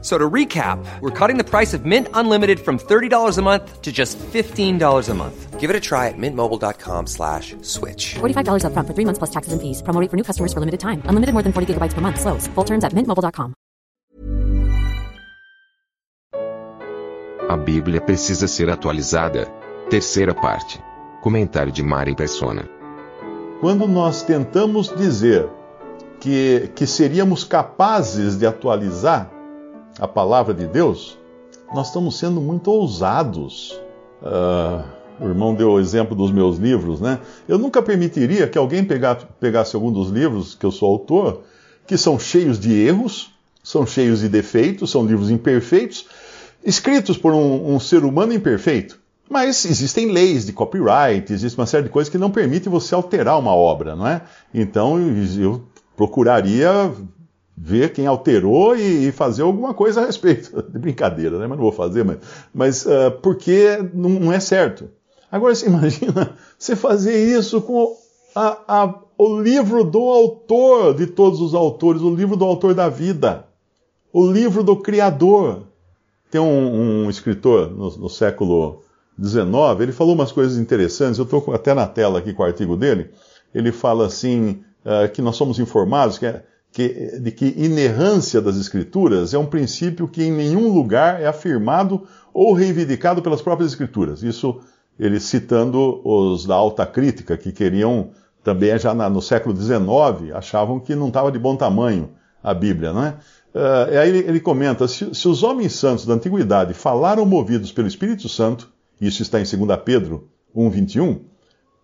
So to recap, we're cutting the price of Mint Unlimited from $30 a month to just $15 a month. Give it a try at mintmobile.com slash switch. $45 upfront for three months plus taxes and fees. Promo rate for new customers for limited time. Unlimited more than 40 gigabytes per month. Slows. Full terms at mintmobile.com. A Bíblia precisa ser atualizada. Terceira parte. Comentário de Mari Persona. Quando nós tentamos dizer que, que seríamos capazes de atualizar a palavra de Deus, nós estamos sendo muito ousados. Ah, o irmão deu o exemplo dos meus livros, né? Eu nunca permitiria que alguém pegasse algum dos livros que eu sou autor, que são cheios de erros, são cheios de defeitos, são livros imperfeitos, escritos por um, um ser humano imperfeito. Mas existem leis de copyright, existe uma série de coisas que não permitem você alterar uma obra, não é? Então eu procuraria ver quem alterou e, e fazer alguma coisa a respeito. De brincadeira, né? Mas não vou fazer, mas, mas ah, porque não, não é certo. Agora você imagina você fazer isso com a- a- o livro do autor de todos os autores, o livro do autor da vida, o livro do Criador. Tem um, um escritor no, no século XIX, ele falou umas coisas interessantes, eu estou até na tela aqui com o artigo dele. Ele fala assim, ah, que nós somos informados que, é- que- de que inerrância das escrituras é um princípio que em nenhum lugar é afirmado ou reivindicado pelas próprias escrituras. Isso ele citando os da alta crítica, que queriam também já na- no século XIX, achavam que não estava de bom tamanho a Bíblia, não é? E aí ele, ele comenta: se, se os homens santos da antiguidade falaram movidos pelo Espírito Santo, isso está em 2 Pedro 1,21,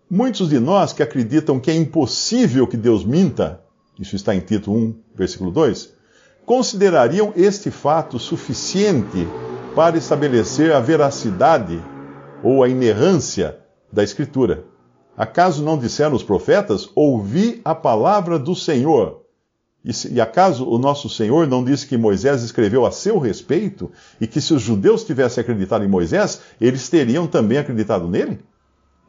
muitos de nós que acreditam que é impossível que Deus minta, isso está em Tito 1, versículo 2, considerariam este fato suficiente para estabelecer a veracidade ou a inerrância da Escritura. Acaso não disseram os profetas: Ouvi a palavra do Senhor? E, e acaso o nosso Senhor não disse que Moisés escreveu a seu respeito e que se os judeus tivessem acreditado em Moisés, eles teriam também acreditado nele?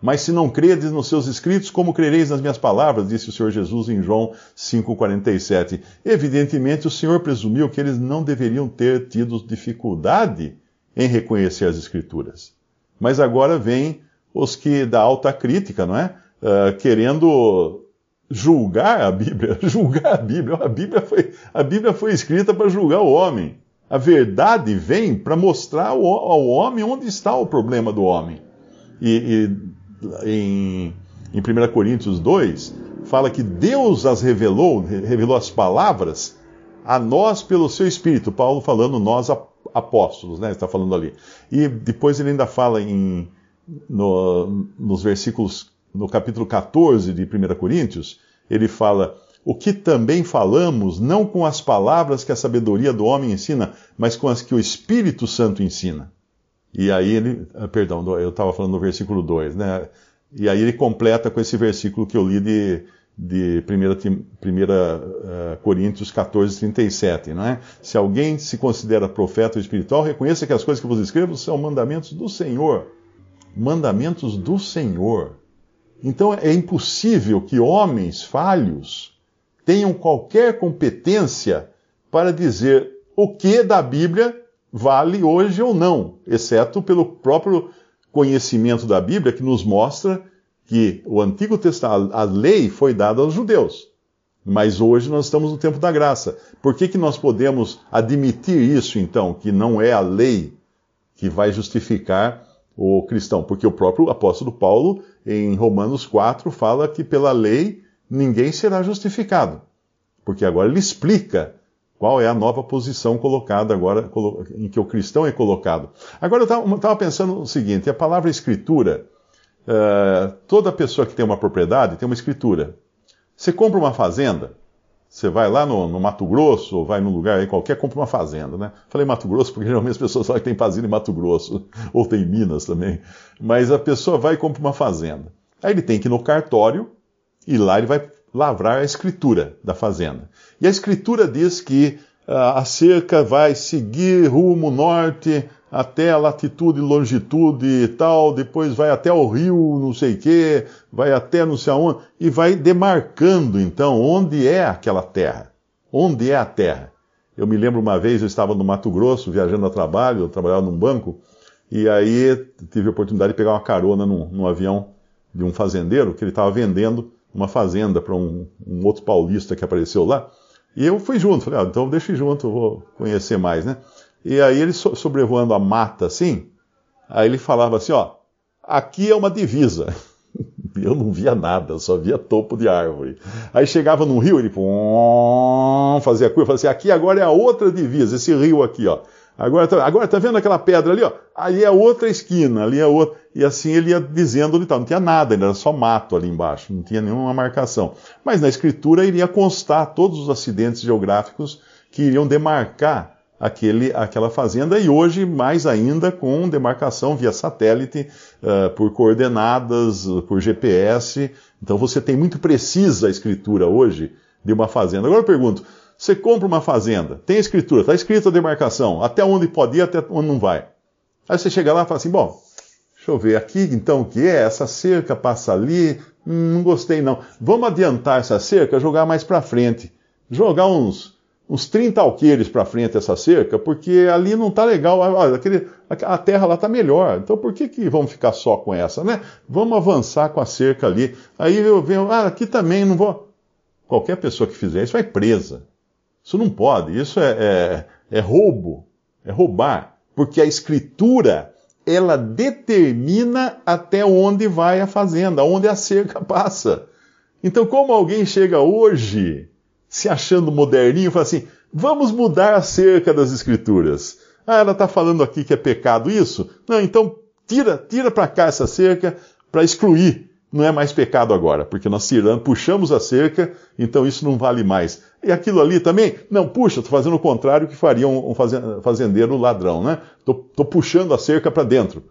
Mas se não credes nos seus escritos, como crereis nas minhas palavras? Disse o Senhor Jesus em João 5,47. Evidentemente, o Senhor presumiu que eles não deveriam ter tido dificuldade em reconhecer as escrituras. Mas agora vem os que da alta crítica, não é? Ah, querendo julgar a Bíblia, julgar a Bíblia. A Bíblia foi, a Bíblia foi escrita para julgar o homem. A verdade vem para mostrar ao, ao homem onde está o problema do homem. E, e em, em 1 Coríntios 2, fala que Deus as revelou, revelou as palavras a nós pelo seu Espírito. Paulo falando nós ap- apóstolos, né? Está falando ali. E depois ele ainda fala em, no- nos versículos, no capítulo 14 de 1 Coríntios, ele fala: O que também falamos, não com as palavras que a sabedoria do homem ensina, mas com as que o Espírito Santo ensina. E aí ele, ah, perdão, eu estava falando no versículo 2, né? E aí ele completa com esse versículo que eu li de, de 1, Tim- 1 ah, Coríntios 14, 37, não é? Se alguém se considera profeta espiritual, reconheça que as coisas que vos escrevo são mandamentos do Senhor. Mandamentos do Senhor. Então é impossível que homens falhos tenham qualquer competência para dizer o que da Bíblia vale hoje ou não, exceto pelo próprio conhecimento da Bíblia que nos mostra que o Antigo Testamento, a lei foi dada aos judeus. Mas hoje nós estamos no tempo da graça. Por que, que nós podemos admitir isso, então, que não é a lei que vai justificar o cristão? Porque o próprio apóstolo Paulo, em Romanos 4, fala que pela lei ninguém será justificado. Porque agora ele explica qual é a nova posição colocada agora, em que o cristão é colocado. Agora eu estava pensando o seguinte: a palavra escritura, eh, toda pessoa que tem uma propriedade tem uma escritura. Você compra uma fazenda, você vai lá no, no Mato Grosso, ou vai num lugar aí qualquer, compra uma fazenda, né? Falei Mato Grosso porque geralmente as pessoas falam que tem fazenda em Mato Grosso, ou tem em Minas também. Mas a pessoa vai e compra uma fazenda. Aí ele tem que ir no cartório, e lá ele vai lavrar a escritura da fazenda. E a escritura diz que a cerca vai seguir rumo norte até a latitude longitude e tal, depois vai até o rio, não sei o quê, vai até não sei aonde, e vai demarcando então onde é aquela terra, onde é a terra. Eu me lembro uma vez, eu estava no Mato Grosso, viajando a trabalho, eu trabalhava num banco, e aí tive a oportunidade de pegar uma carona num, num avião de um fazendeiro que ele estava vendendo uma fazenda para um, um, outro paulista que apareceu lá. E eu fui junto, falei, ah, então deixa ir junto, vou conhecer mais, né? E aí ele sobrevoando a mata assim, aí ele falava assim, ó, aqui é uma divisa. Eu não via nada, só via topo de árvore. Aí chegava num rio, ele fazia curva, falava assim, aqui agora é a outra divisa, esse rio aqui, ó. Agora tá, agora tá vendo aquela pedra ali, ó? Ali é outra esquina, ali é outra. E assim ele ia dizendo onde estava. Não tinha nada, ainda era só mato ali embaixo, não tinha nenhuma marcação. Mas na escritura iria constar todos os acidentes geográficos que iriam demarcar aquele, aquela fazenda e hoje mais ainda com demarcação via satélite, uh, por coordenadas, por GPS. Então você tem muito precisa a escritura hoje de uma fazenda. Agora eu pergunto, você compra uma fazenda, tem escritura, está escrita a demarcação, até onde pode ir, até onde não vai. Aí você chega lá e fala assim, bom, deixa eu ver aqui então o que é, essa cerca passa ali, hum, não gostei não. Vamos adiantar essa cerca, jogar mais para frente. Jogar uns, uns 30 alqueires para frente essa cerca, porque ali não está legal, aquele, a terra lá está melhor. Então por que, que vamos ficar só com essa, né? Vamos avançar com a cerca ali. Aí eu venho, ah, aqui também não vou. Qualquer pessoa que fizer isso vai presa. Isso não pode, isso é, é, é roubo, é roubar, porque a escritura ela determina até onde vai a fazenda, onde a cerca passa. Então, como alguém chega hoje se achando moderninho e fala assim: vamos mudar a cerca das escrituras. Ah, ela está falando aqui que é pecado isso? Não, então tira, tira para cá essa cerca para excluir não é mais pecado agora, porque nós tiramos, puxamos a cerca, então isso não vale mais. E aquilo ali também? Não, puxa, estou fazendo o contrário que faria um fazendeiro ladrão, né? Estou puxando a cerca para dentro.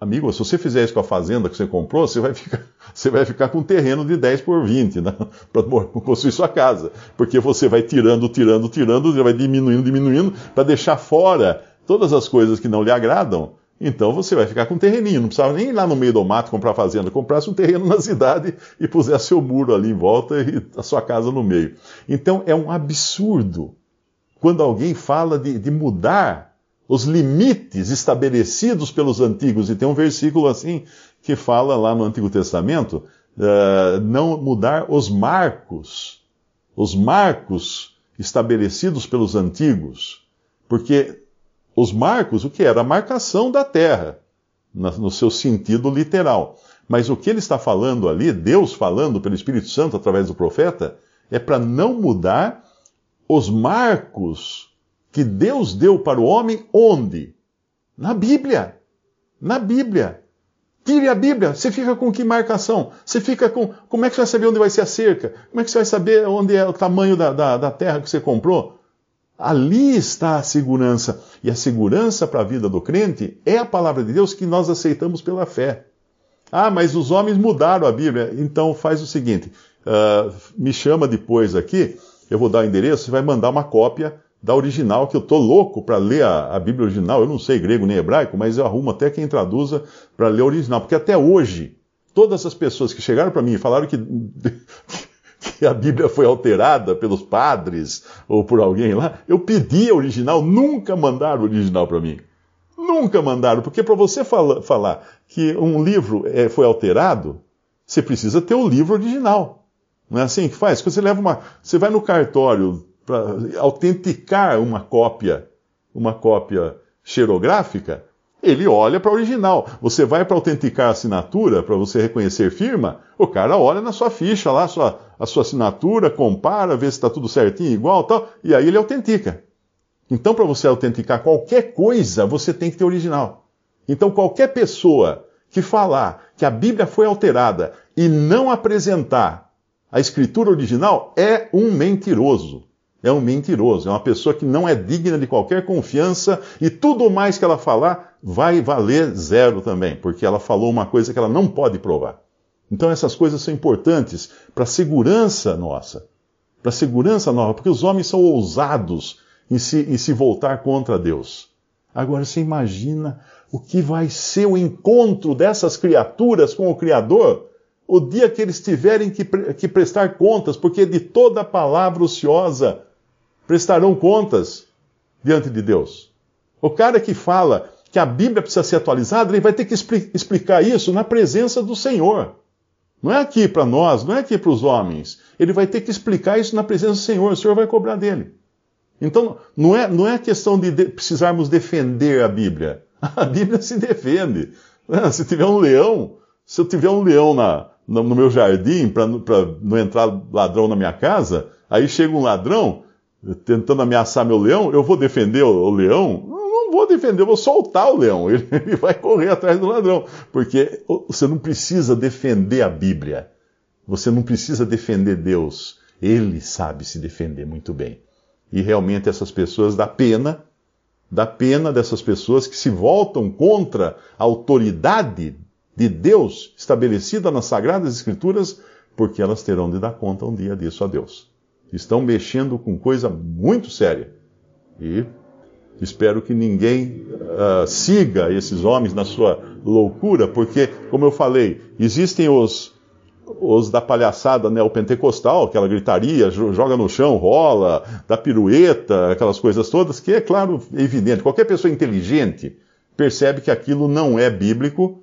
Amigo, se você fizer isso com a fazenda que você comprou, você vai ficar, você vai ficar com um terreno de 10 por 20 né? para construir sua casa. Porque você vai tirando, tirando, tirando, vai diminuindo, diminuindo, para deixar fora todas as coisas que não lhe agradam então você vai ficar com um terreninho, não precisava nem ir lá no meio do mato comprar fazenda, comprasse um terreno na cidade e pusesse seu muro ali em volta e a sua casa no meio. Então é um absurdo quando alguém fala de, de mudar os limites estabelecidos pelos antigos. E tem um versículo assim que fala lá no Antigo Testamento, uh, não mudar os marcos, os marcos estabelecidos pelos antigos. Porque os marcos, o que era? A marcação da terra, no seu sentido literal. Mas o que ele está falando ali, Deus falando pelo Espírito Santo através do profeta, é para não mudar os marcos que Deus deu para o homem onde? Na Bíblia. Na Bíblia. Tire a Bíblia, você fica com que marcação? Você fica com. Como é que você vai saber onde vai ser a cerca? Como é que você vai saber onde é o tamanho da, da, da terra que você comprou? Ali está a segurança. E a segurança para a vida do crente é a palavra de Deus que nós aceitamos pela fé. Ah, mas os homens mudaram a Bíblia. Então faz o seguinte: uh, me chama depois aqui, eu vou dar o endereço, você vai mandar uma cópia da original, que eu estou louco para ler a, a, Bíblia original. Eu não sei grego nem hebraico, mas eu arrumo até quem traduza para ler a original. Porque até hoje, todas as pessoas que chegaram para mim e falaram que que a Bíblia foi alterada pelos padres ou por alguém lá, eu pedi a original, nunca mandaram o original para mim. Nunca mandaram, porque para você fala, falar que um livro é, foi alterado, você precisa ter o livro original. Não é assim que faz? Você leva uma, você vai no cartório para autenticar uma cópia, uma cópia xerográfica, ele olha para a original. Você vai para autenticar a assinatura, para você reconhecer firma, o cara olha na sua ficha lá, sua, a sua assinatura, compara, vê se está tudo certinho, igual tal, e aí ele autentica. Então, para você autenticar qualquer coisa, você tem que ter original. Então, qualquer pessoa que falar que a Bíblia foi alterada e não apresentar a escritura original é um mentiroso é um mentiroso, é uma pessoa que não é digna de qualquer confiança e tudo mais que ela falar vai valer zero também, porque ela falou uma coisa que ela não pode provar. Então essas coisas são importantes para a segurança nossa, para a segurança nova, porque os homens são ousados em se, em se voltar contra Deus. Agora você imagina o que vai ser o encontro dessas criaturas com o Criador o dia que eles tiverem que, que prestar contas, porque de toda palavra ociosa prestarão contas diante de Deus. O cara que fala que a Bíblia precisa ser atualizada, ele vai ter que explicar isso na presença do Senhor. Não é aqui para nós, não é aqui para os homens. Ele vai ter que explicar isso na presença do Senhor, o Senhor vai cobrar dele. Então, não é, não é questão de, de precisarmos defender a Bíblia. A Bíblia se defende. Se tiver um leão, se eu tiver um leão na, no, no meu jardim para não entrar ladrão na minha casa, aí chega um ladrão tentando ameaçar meu leão, eu vou defender o, o leão? Não vou defender, eu vou soltar o leão. Ele, ele vai correr atrás do ladrão. Porque você não precisa defender a Bíblia. Você não precisa defender Deus. Ele sabe se defender muito bem. E realmente essas pessoas dá pena, dá pena dessas pessoas que se voltam contra a autoridade de Deus estabelecida nas Sagradas Escrituras, porque elas terão de dar conta um dia disso a Deus. Estão mexendo com coisa muito séria. E espero que ninguém uh, siga esses homens na sua loucura, porque, como eu falei, existem os os da palhaçada neopentecostal, aquela gritaria, joga no chão, rola, dá pirueta, aquelas coisas todas, que é claro, evidente. Qualquer pessoa inteligente percebe que aquilo não é bíblico.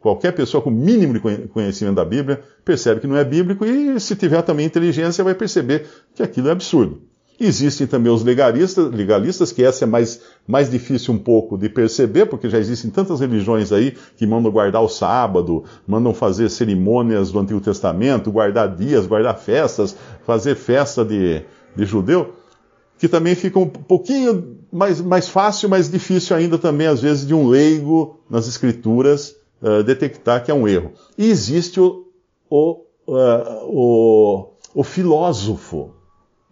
Qualquer pessoa com mínimo de conhecimento da Bíblia percebe que não é bíblico e, se tiver também inteligência, vai perceber que aquilo é absurdo. Existem também os legalistas, legalistas, que essa é mais, mais difícil um pouco de perceber, porque já existem tantas religiões aí que mandam guardar o sábado, mandam fazer cerimônias do Antigo Testamento, guardar dias, guardar festas, fazer festa de, de judeu, que também fica um pouquinho mais, mais fácil, mais difícil ainda também, às vezes, de um leigo nas escrituras uh, detectar que é um erro. E existe o, o, uh, o, o filósofo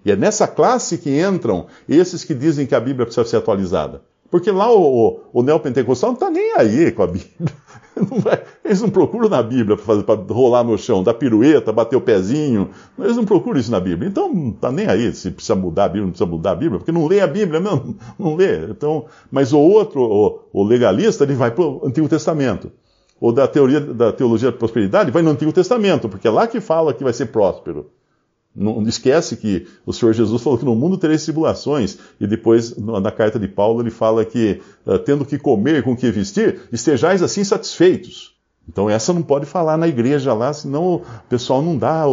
e é nessa classe que entram esses que dizem que a Bíblia precisa ser atualizada. Porque lá o, o, o neopentecostal não está nem aí com a Bíblia. Não vai, eles não procuram na Bíblia para rolar no chão, dar pirueta, bater o pezinho. Eles não procuram isso na Bíblia. Então não está nem aí se precisa mudar a Bíblia, não precisa mudar a Bíblia, porque não lê a Bíblia, não, não lê. Então, mas o outro, o, o legalista, ele vai para o Antigo Testamento. Ou da teoria da teologia da prosperidade, vai no Antigo Testamento, porque é lá que fala que vai ser próspero. Não esquece que o Senhor Jesus falou que no mundo tereis tribulações, e depois na carta de Paulo ele fala que, uh, tendo que comer com que vestir, estejais assim satisfeitos. Então essa não pode falar na igreja lá, senão o pessoal não dá,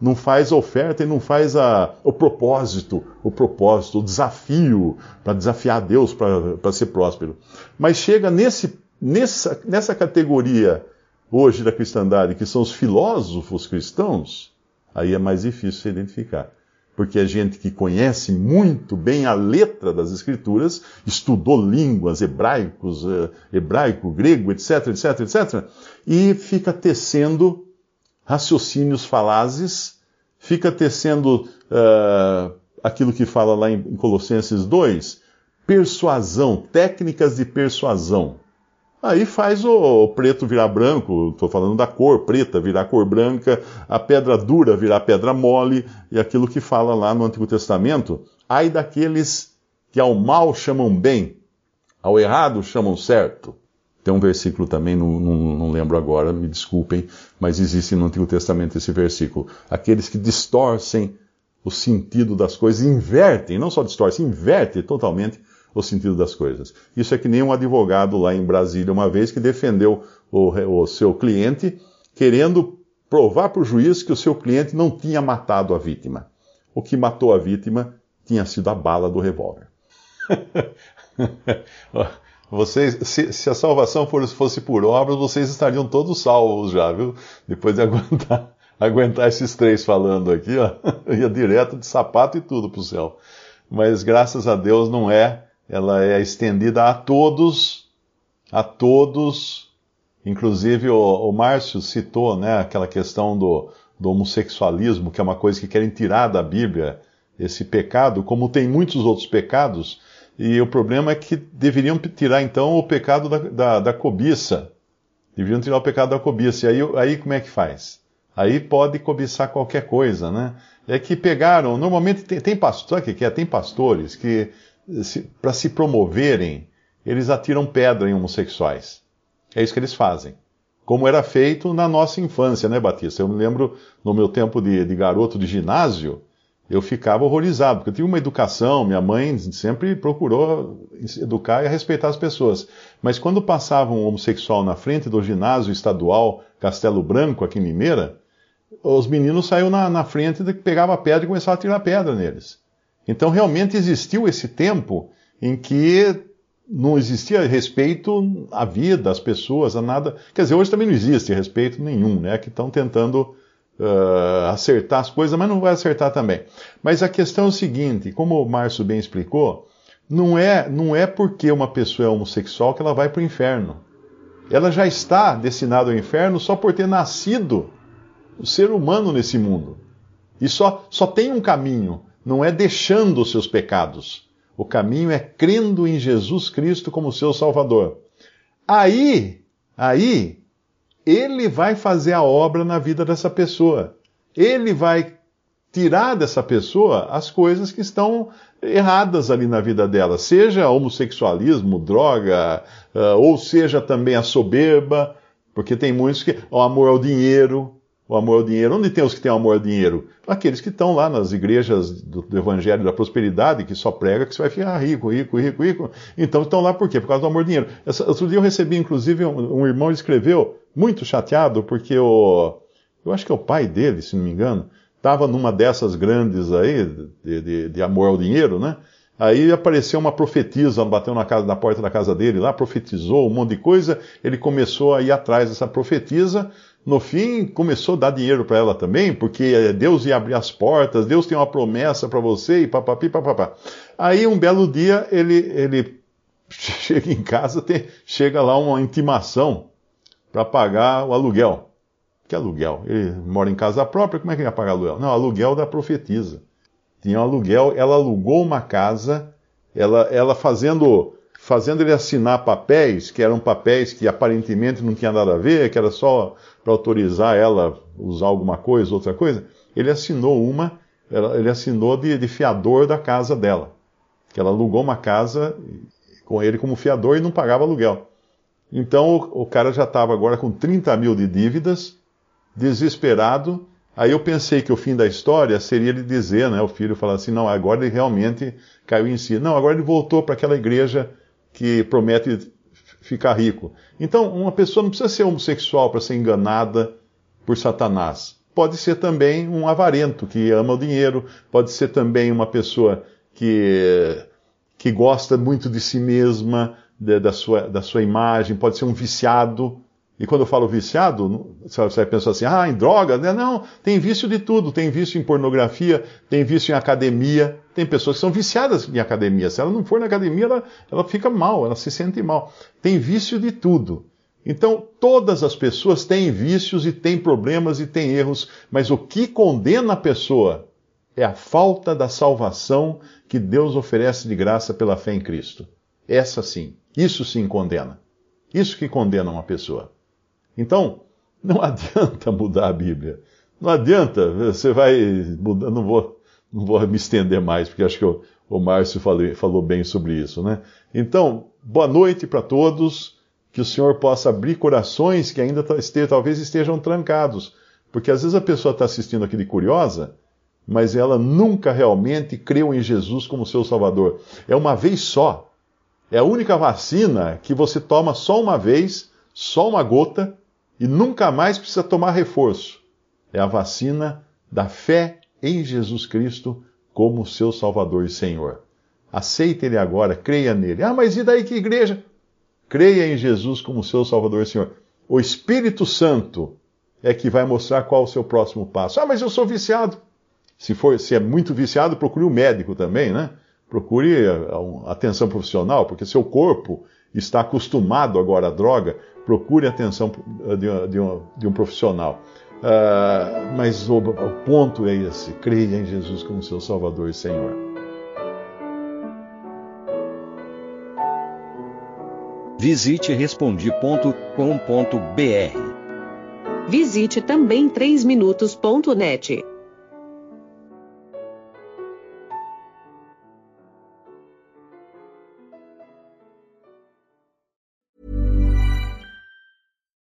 não faz a oferta e não faz a, o propósito, o propósito, o desafio para desafiar Deus para ser próspero. Mas chega nesse, nessa, nessa categoria hoje da cristandade, que são os filósofos cristãos, aí é mais difícil se identificar. Porque é gente que conhece muito bem a letra das Escrituras, estudou línguas, hebraicos, eh, hebraico, grego, etc, etc, etc, e fica tecendo raciocínios falazes, fica tecendo uh, aquilo que fala lá em Colossenses 2, persuasão, técnicas de persuasão. Aí faz o, preto virar branco, estou falando da cor preta virar cor branca, a pedra dura virar pedra mole, e aquilo que fala lá no Antigo Testamento, ai daqueles que ao mal chamam bem, ao errado chamam certo. Tem um versículo também, não, não, não, lembro agora, me desculpem, mas existe no Antigo Testamento esse versículo. Aqueles que distorcem o sentido das coisas, invertem, não só distorcem, invertem totalmente o sentido das coisas. Isso é que nem um advogado lá em Brasília, uma vez que defendeu o, o seu cliente, querendo provar para o juiz que o seu cliente não tinha matado a vítima. O que matou a vítima tinha sido a bala do revólver. Vocês, se, se, a salvação fosse por obras, vocês estariam todos salvos já, viu? Depois de aguentar, aguentar esses três falando aqui, ó, ia direto de sapato e tudo para o céu. Mas graças a Deus não é ela é estendida a todos, a todos, inclusive o, o Márcio citou né, aquela questão do, do homossexualismo, que é uma coisa que querem tirar da Bíblia, esse pecado, como tem muitos outros pecados, e o problema é que deveriam tirar então o pecado da, da, da cobiça. Deveriam tirar o pecado da cobiça. E aí, aí como é que faz? Aí pode cobiçar qualquer coisa, né? É que pegaram, normalmente tem, tem pastor, que é? Tem pastores que para se promoverem, eles atiram pedra em homossexuais. É isso que eles fazem. Como era feito na nossa infância, né, Batista? Eu me lembro, no meu tempo de, de garoto de ginásio, eu ficava horrorizado, porque eu tive uma educação, minha mãe sempre procurou educar e respeitar as pessoas. Mas quando passava um homossexual na frente do ginásio estadual Castelo Branco, aqui em Limeira, os meninos saíam na, na frente, pegavam a pedra e começavam a tirar pedra neles. Então realmente existiu esse tempo em que não existia respeito à vida, às pessoas, a nada. Quer dizer, hoje também não existe respeito nenhum, né? Que estão tentando uh, acertar as coisas, mas não vai acertar também. Mas a questão é o seguinte: como o Márcio bem explicou, não é, não é porque uma pessoa é homossexual que ela vai para o inferno. Ela já está destinada ao inferno só por ter nascido o ser humano nesse mundo. E só, só tem um caminho, não é deixando os seus pecados. O caminho é crendo em Jesus Cristo como seu Salvador. Aí, aí, ele vai fazer a obra na vida dessa pessoa. Ele vai tirar dessa pessoa as coisas que estão erradas ali na vida dela, seja homossexualismo, droga, uh, ou seja também a soberba, porque tem muitos que o amor ao dinheiro, o amor ao dinheiro. Onde tem os que têm amor ao dinheiro? Aqueles que estão lá nas igrejas do, do, Evangelho da Prosperidade, que só prega que você vai ficar rico, rico, rico, rico. Então estão lá por quê? Por causa do amor ao dinheiro. Essa, outro dia eu recebi, inclusive, um, um irmão escreveu, muito chateado, porque o. Eu acho que é o pai dele, se não me engano, estava numa dessas grandes aí, de, de, de amor ao dinheiro, né? Aí apareceu uma profetisa, bateu na, casa, na porta da casa dele lá, profetizou um monte de coisa. Ele começou a ir atrás dessa profetisa no fim, começou a dar dinheiro para ela também, porque Deus ia abrir as portas, Deus tem uma promessa para você e papapi, papapá. Aí, um belo dia, ele, ele chega em casa, tem, chega lá uma intimação para pagar o aluguel. Que aluguel? Ele mora em casa própria, como é que ele ia pagar aluguel? Não, aluguel da profetisa. Tinha um aluguel, ela alugou uma casa, ela, ela fazendo fazendo ele assinar papéis, que eram papéis que aparentemente não tinha nada a ver, que era só para autorizar ela usar alguma coisa, outra coisa. Ele assinou uma, ele assinou de, de fiador da casa dela. Que ela alugou uma casa com ele como fiador e não pagava aluguel. Então o, o cara já estava agora com 30 mil de dívidas, desesperado. Aí eu pensei que o fim da história seria ele dizer, né, o filho falar assim, não, agora ele realmente caiu em si. Não, agora ele voltou para aquela igreja que promete ficar rico. Então, uma pessoa não precisa ser homossexual para ser enganada por Satanás. Pode ser também um avarento que ama o dinheiro, pode ser também uma pessoa que, que gosta muito de si mesma, de, da, sua, da sua imagem, pode ser um viciado e quando eu falo viciado, você vai pensar assim, ah, em droga? Né? Não, tem vício de tudo. Tem vício em pornografia, tem vício em academia. Tem pessoas que são viciadas em academia. Se ela não for na academia, ela, ela fica mal, ela se sente mal. Tem vício de tudo. Então, todas as pessoas têm vícios e têm problemas e têm erros, mas o que condena a pessoa é a falta da salvação que Deus oferece de graça pela fé em Cristo. Essa sim, isso sim condena. Isso que condena uma pessoa. Então, não adianta mudar a Bíblia. Não adianta, você vai mudar, não vou, não vou me estender mais, porque acho que o, o Márcio falou, bem sobre isso, né? Então, boa noite para todos, que o Senhor possa abrir corações que ainda talvez estejam trancados, porque às vezes a pessoa está assistindo aqui de curiosa, mas ela nunca realmente creu em Jesus como seu Salvador. É uma vez só. É a única vacina que você toma só uma vez, só uma gota, e nunca mais precisa tomar reforço. É a vacina da fé em Jesus Cristo como seu Salvador e Senhor. Aceite Ele agora, creia nele. Ah, mas e daí que igreja? Creia em Jesus como seu Salvador e Senhor. O Espírito Santo é que vai mostrar qual o seu próximo passo. Ah, mas eu sou viciado. Se for, se é muito viciado, procure um médico também, né? Procure eh, atenção profissional, porque seu corpo está acostumado agora à droga, procure a atenção de, de, um, de um, profissional. Uh, mas o, o ponto é esse: creia em Jesus como seu Salvador e Senhor. Visite respondi.com.br. Visite também 3minutos.net.